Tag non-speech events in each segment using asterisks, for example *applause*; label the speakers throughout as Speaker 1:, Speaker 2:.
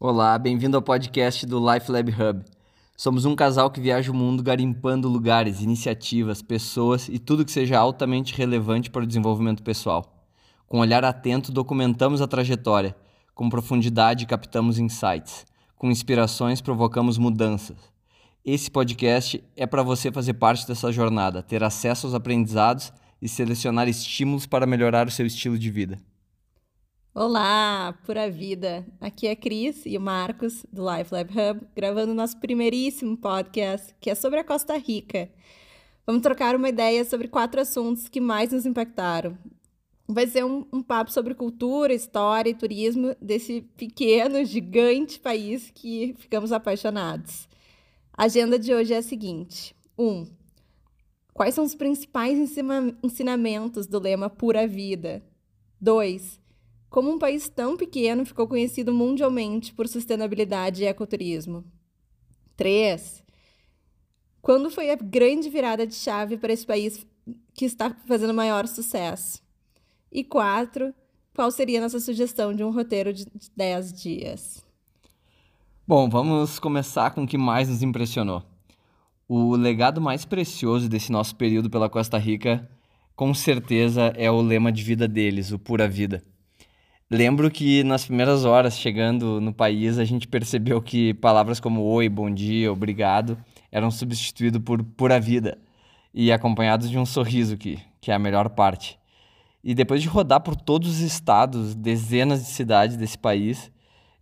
Speaker 1: Olá, bem-vindo ao podcast do Life Lab Hub. Somos um casal que viaja o mundo garimpando lugares, iniciativas, pessoas e tudo que seja altamente relevante para o desenvolvimento pessoal. Com um olhar atento, documentamos a trajetória, com profundidade captamos insights, com inspirações provocamos mudanças. Esse podcast é para você fazer parte dessa jornada, ter acesso aos aprendizados e selecionar estímulos para melhorar o seu estilo de vida.
Speaker 2: Olá, pura vida! Aqui é a Cris e o Marcos, do Life Lab Hub, gravando nosso primeiríssimo podcast, que é sobre a Costa Rica. Vamos trocar uma ideia sobre quatro assuntos que mais nos impactaram. Vai ser um, um papo sobre cultura, história e turismo desse pequeno, gigante país que ficamos apaixonados. A agenda de hoje é a seguinte: 1. Um, quais são os principais ensinamentos do lema Pura Vida? 2 como um país tão pequeno ficou conhecido mundialmente por sustentabilidade e ecoturismo? 3. Quando foi a grande virada de chave para esse país que está fazendo maior sucesso? E 4. Qual seria a nossa sugestão de um roteiro de 10 dias?
Speaker 1: Bom, vamos começar com o que mais nos impressionou. O legado mais precioso desse nosso período pela Costa Rica, com certeza, é o lema de vida deles, o Pura Vida. Lembro que nas primeiras horas chegando no país, a gente percebeu que palavras como oi, bom dia, obrigado eram substituídos por pura vida e acompanhados de um sorriso, que, que é a melhor parte. E depois de rodar por todos os estados, dezenas de cidades desse país,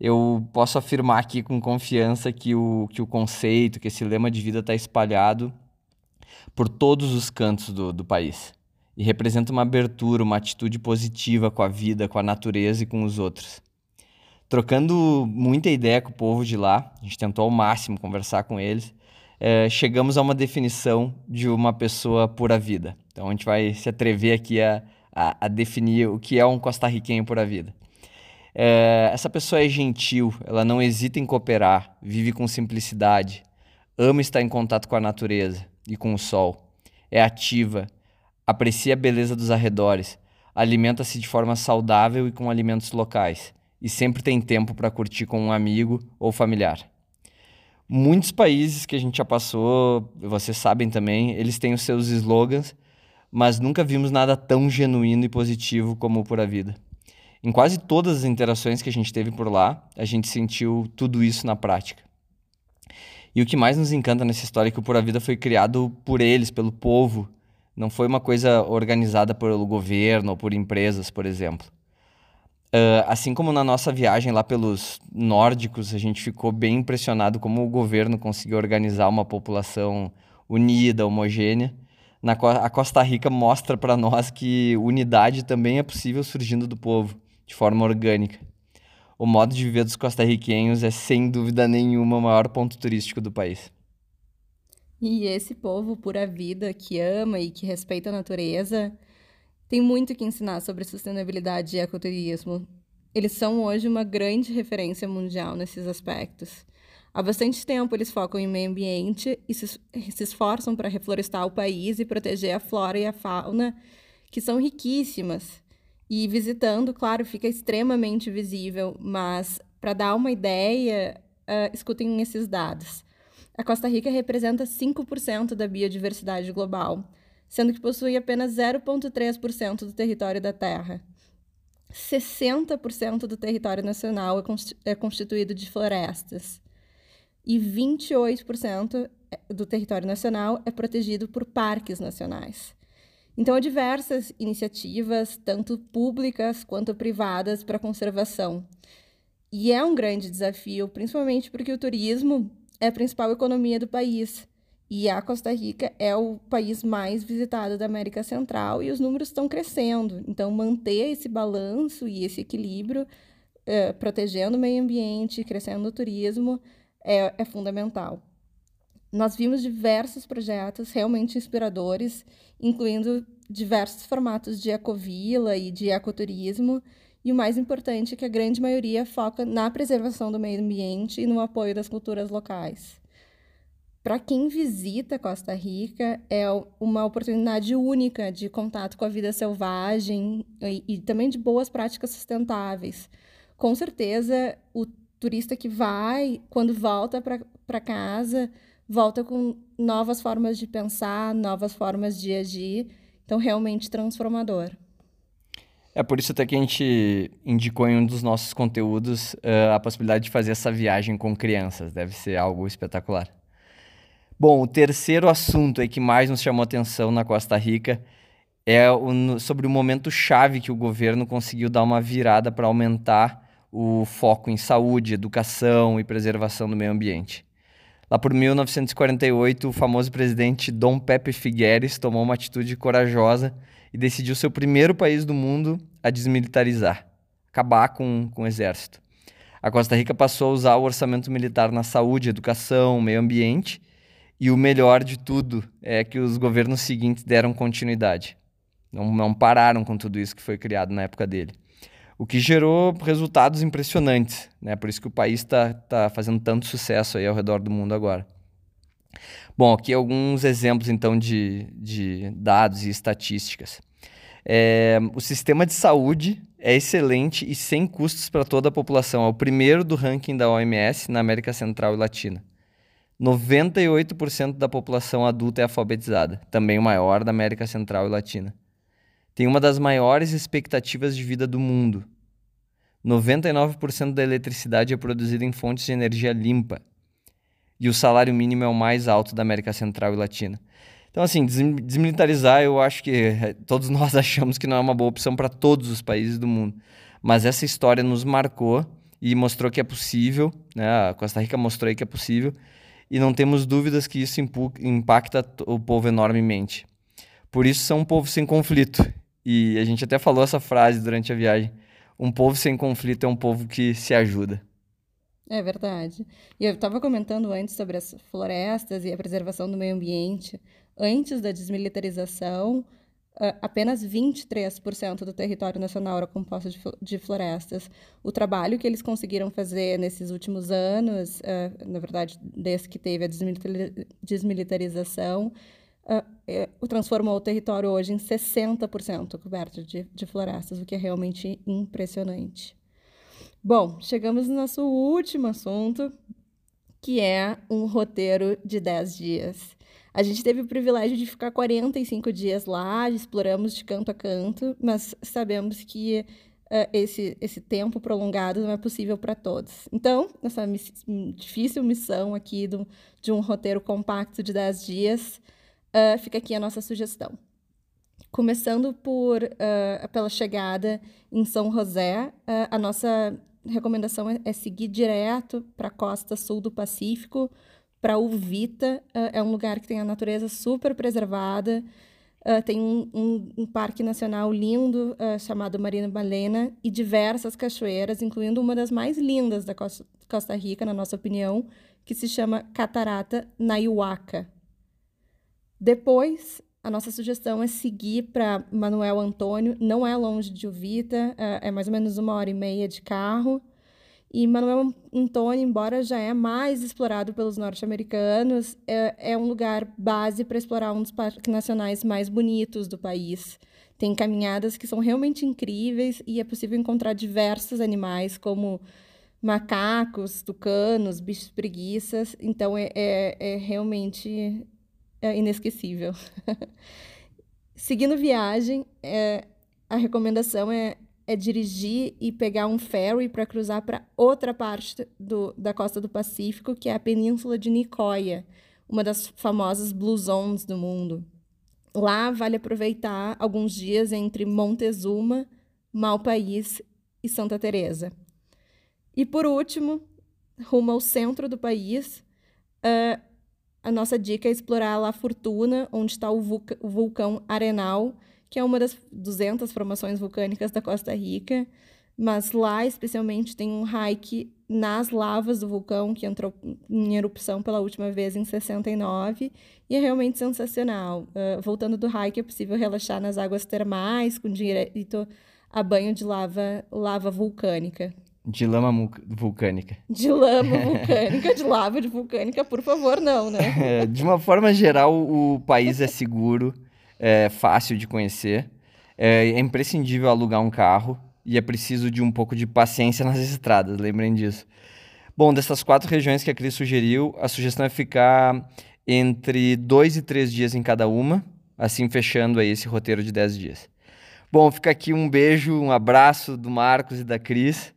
Speaker 1: eu posso afirmar aqui com confiança que o, que o conceito, que esse lema de vida está espalhado por todos os cantos do, do país e representa uma abertura, uma atitude positiva com a vida, com a natureza e com os outros. Trocando muita ideia com o povo de lá, a gente tentou ao máximo conversar com eles, é, chegamos a uma definição de uma pessoa pura vida. Então a gente vai se atrever aqui a, a, a definir o que é um costarriquenho pura vida. É, essa pessoa é gentil, ela não hesita em cooperar, vive com simplicidade, ama estar em contato com a natureza e com o sol, é ativa, aprecia a beleza dos arredores, alimenta-se de forma saudável e com alimentos locais, e sempre tem tempo para curtir com um amigo ou familiar. Muitos países que a gente já passou, vocês sabem também, eles têm os seus slogans, mas nunca vimos nada tão genuíno e positivo como o Pura Vida. Em quase todas as interações que a gente teve por lá, a gente sentiu tudo isso na prática. E o que mais nos encanta nessa história é que o Pura Vida foi criado por eles, pelo povo, não foi uma coisa organizada pelo governo ou por empresas, por exemplo. Uh, assim como na nossa viagem lá pelos nórdicos, a gente ficou bem impressionado como o governo conseguiu organizar uma população unida, homogênea. Na, a Costa Rica mostra para nós que unidade também é possível surgindo do povo, de forma orgânica. O modo de viver dos costarriquenhos é, sem dúvida nenhuma, o maior ponto turístico do país.
Speaker 2: E esse povo pura vida que ama e que respeita a natureza tem muito que ensinar sobre sustentabilidade e ecoturismo. Eles são hoje uma grande referência mundial nesses aspectos. Há bastante tempo eles focam em meio ambiente e se, esforçam para reflorestar o país e proteger a flora e a fauna, que são riquíssimas. E visitando, claro, fica extremamente visível, mas para dar uma ideia, uh, escutem esses dados. A Costa Rica representa 5% da biodiversidade global, sendo que possui apenas 0,3% do território da Terra. 60% do território nacional é, é constituído de florestas e 28% do território nacional é protegido por parques nacionais. Então, há diversas iniciativas, tanto públicas quanto privadas, para conservação. E é um grande desafio, principalmente porque o turismo é a principal economia do país. E a Costa Rica é o país mais visitado da América Central e os números estão crescendo. Então, manter esse balanço e esse equilíbrio, é, protegendo o meio ambiente, crescendo o turismo, é, é fundamental. Nós vimos diversos projetos realmente inspiradores, incluindo diversos formatos de ecovila e de ecoturismo, e o mais importante é que a grande maioria foca na preservação do meio ambiente e no apoio das culturas locais. Para quem visita Costa Rica, é uma oportunidade única de contato com a vida selvagem e, e também de boas práticas sustentáveis. Com certeza, o turista que vai, quando volta para casa, volta com novas formas de pensar, novas formas de agir. Então, realmente transformador.
Speaker 1: É por isso até que a gente indicou em um dos nossos conteúdos uh, a possibilidade de fazer essa viagem com crianças. Deve ser algo espetacular. Bom, o terceiro assunto aí que mais nos chamou atenção na Costa Rica é o, sobre o momento chave que o governo conseguiu dar uma virada para aumentar o foco em saúde, educação e preservação do meio ambiente. Lá por 1948, o famoso presidente Dom Pepe Figueres tomou uma atitude corajosa e decidiu ser o primeiro país do mundo a desmilitarizar, acabar com, com o exército. A Costa Rica passou a usar o orçamento militar na saúde, educação, meio ambiente, e o melhor de tudo é que os governos seguintes deram continuidade. Não, não pararam com tudo isso que foi criado na época dele. O que gerou resultados impressionantes, né? Por isso que o país está tá fazendo tanto sucesso aí ao redor do mundo agora. Bom, aqui alguns exemplos então de, de dados e estatísticas. É, o sistema de saúde é excelente e sem custos para toda a população. É o primeiro do ranking da OMS na América Central e Latina. 98% da população adulta é alfabetizada, também o maior da América Central e Latina. Tem uma das maiores expectativas de vida do mundo. 99% da eletricidade é produzida em fontes de energia limpa, e o salário mínimo é o mais alto da América Central e Latina. Então, assim, desmilitarizar, eu acho que eh, todos *laughs* nós achamos que não é uma boa opção para todos os países do mundo. Mas essa história nos marcou e mostrou que é possível, né? A Costa Rica mostrou que é possível, e não temos dúvidas que isso impacta o povo enormemente. Por isso, são um povo sem conflito. E a gente até falou essa frase durante a viagem: um povo sem conflito é um povo que se ajuda.
Speaker 2: É verdade. E eu estava comentando antes sobre as florestas e a preservação do meio ambiente. Antes da desmilitarização, apenas 23% do território nacional era composto de florestas. O trabalho que eles conseguiram fazer nesses últimos anos, na verdade, desde que teve a desmilitarização, é, transformou o território hoje em 60% coberto de, de florestas, o que é realmente impressionante. Bom, chegamos no nosso último assunto, que é um roteiro de 10 dias. A gente teve o privilégio de ficar 45 dias lá, exploramos de canto a canto, mas sabemos que uh, esse, esse tempo prolongado não é possível para todos. Então, nessa miss difícil missão aqui do, de um roteiro compacto de 10 dias, uh, fica aqui a nossa sugestão. Começando por, uh, pela chegada em São José, a nossa recomendação é, é seguir direto para a costa sul do Pacífico, para Uvita. Uh, é um lugar que tem a natureza super preservada. Uh, tem um, um, um, parque nacional lindo uh, chamado Marina Balena e diversas cachoeiras, incluindo uma das mais lindas da Costa Rica, na nossa opinião, que se chama Catarata Naiuaca. Depois, a nossa sugestão é seguir para Manuel Antônio, não é longe de Uvita, é, é mais ou menos uma hora e meia de carro. E Manuel Antônio, embora já é mais explorado pelos norte-americanos, é, é um lugar base para explorar um dos parques nacionais mais bonitos do país. Tem caminhadas que são realmente incríveis e é possível encontrar diversos animais, como macacos, tucanos, bichos preguiças. Então, é, é, é realmente é inesquecível. *laughs* Seguindo viagem, é, a recomendação é, é dirigir e pegar um ferry para cruzar para outra parte do, da costa do Pacífico, que é a Península de Nicoya, uma das famosas Blue Zones do mundo. Lá vale aproveitar alguns dias entre Montezuma, Malpaís e Santa Teresa. E por último, rumo ao centro do país, uh, a nossa dica é explorar La Fortuna, onde está o, vulca o vulcão Arenal, que é uma das 200 formações vulcânicas da Costa Rica. Mas lá, especialmente, tem um hike nas lavas do vulcão, que entrou em erupção pela última vez em 69, e é realmente sensacional. Uh, voltando do hike, é possível relaxar nas águas termais, com direito a banho de lava, lava vulcânica.
Speaker 1: De lama vulcânica.
Speaker 2: De lama vulcânica, de lava de vulcânica, por favor, não, né? *laughs*
Speaker 1: É, de uma forma geral, o país é seguro, é fácil de conhecer, é, é imprescindível alugar um carro e é preciso de um pouco de paciência nas estradas, lembrem disso. Bom, dessas quatro regiões que a Cris sugeriu, a sugestão é ficar entre dois e três dias em cada uma, assim fechando aí esse roteiro de dez dias. Bom, fica aqui um beijo, um abraço do Marcos e da Cris.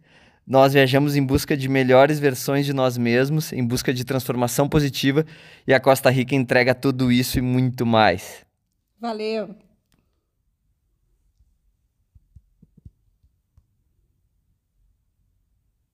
Speaker 1: Nós viajamos em busca de melhores versões de nós mesmos, em busca de transformação positiva, e a Costa Rica entrega tudo isso e muito mais.
Speaker 2: Valeu!